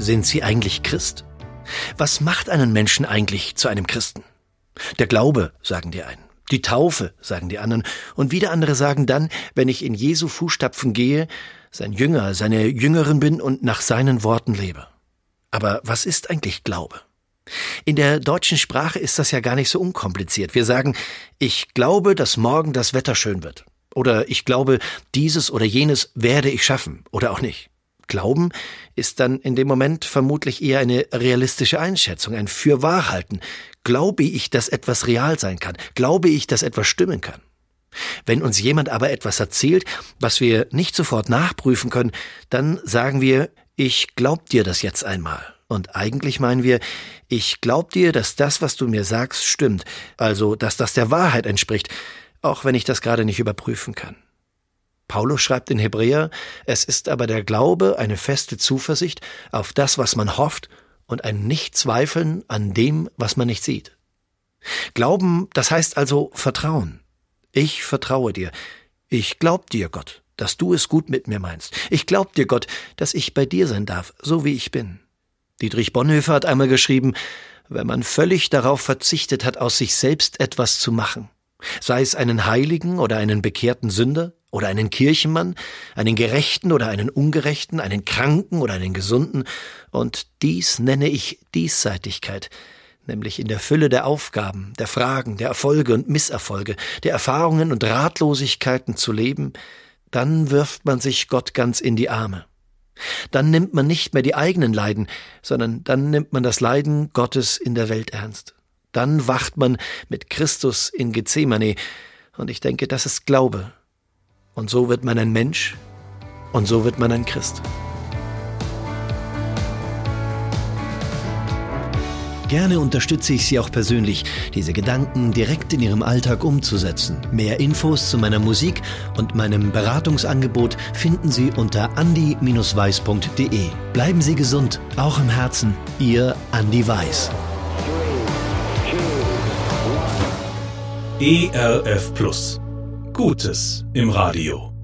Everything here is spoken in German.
Sind Sie eigentlich Christ? Was macht einen Menschen eigentlich zu einem Christen? Der Glaube, sagen die einen. Die Taufe, sagen die anderen. Und wieder andere sagen dann, wenn ich in Jesu Fußstapfen gehe, sein Jünger, seine Jüngerin bin und nach seinen Worten lebe. Aber was ist eigentlich Glaube? In der deutschen Sprache ist das ja gar nicht so unkompliziert. Wir sagen, ich glaube, dass morgen das Wetter schön wird. Oder ich glaube, dieses oder jenes werde ich schaffen oder auch nicht. Glauben ist dann in dem Moment vermutlich eher eine realistische Einschätzung, ein Fürwahrhalten. Glaube ich, dass etwas real sein kann? Glaube ich, dass etwas stimmen kann? Wenn uns jemand aber etwas erzählt, was wir nicht sofort nachprüfen können, dann sagen wir, ich glaub dir das jetzt einmal. Und eigentlich meinen wir, ich glaub dir, dass das, was du mir sagst, stimmt, also dass das der Wahrheit entspricht, auch wenn ich das gerade nicht überprüfen kann. Paulus schreibt in Hebräer, es ist aber der Glaube eine feste Zuversicht auf das, was man hofft, und ein Nichtzweifeln an dem, was man nicht sieht. Glauben, das heißt also Vertrauen. Ich vertraue dir. Ich glaub dir, Gott, dass du es gut mit mir meinst. Ich glaub dir, Gott, dass ich bei dir sein darf, so wie ich bin. Dietrich Bonhoeffer hat einmal geschrieben, wenn man völlig darauf verzichtet hat, aus sich selbst etwas zu machen, sei es einen Heiligen oder einen bekehrten Sünder, oder einen Kirchenmann, einen Gerechten oder einen Ungerechten, einen Kranken oder einen Gesunden, und dies nenne ich Diesseitigkeit, nämlich in der Fülle der Aufgaben, der Fragen, der Erfolge und Misserfolge, der Erfahrungen und Ratlosigkeiten zu leben, dann wirft man sich Gott ganz in die Arme. Dann nimmt man nicht mehr die eigenen Leiden, sondern dann nimmt man das Leiden Gottes in der Welt ernst. Dann wacht man mit Christus in Gethsemane, und ich denke, das ist Glaube, und so wird man ein Mensch und so wird man ein Christ. Gerne unterstütze ich Sie auch persönlich, diese Gedanken direkt in Ihrem Alltag umzusetzen. Mehr Infos zu meiner Musik und meinem Beratungsangebot finden Sie unter andi-weiß.de. Bleiben Sie gesund, auch im Herzen. Ihr Andi Weiß. ERF Plus. Gutes im Radio.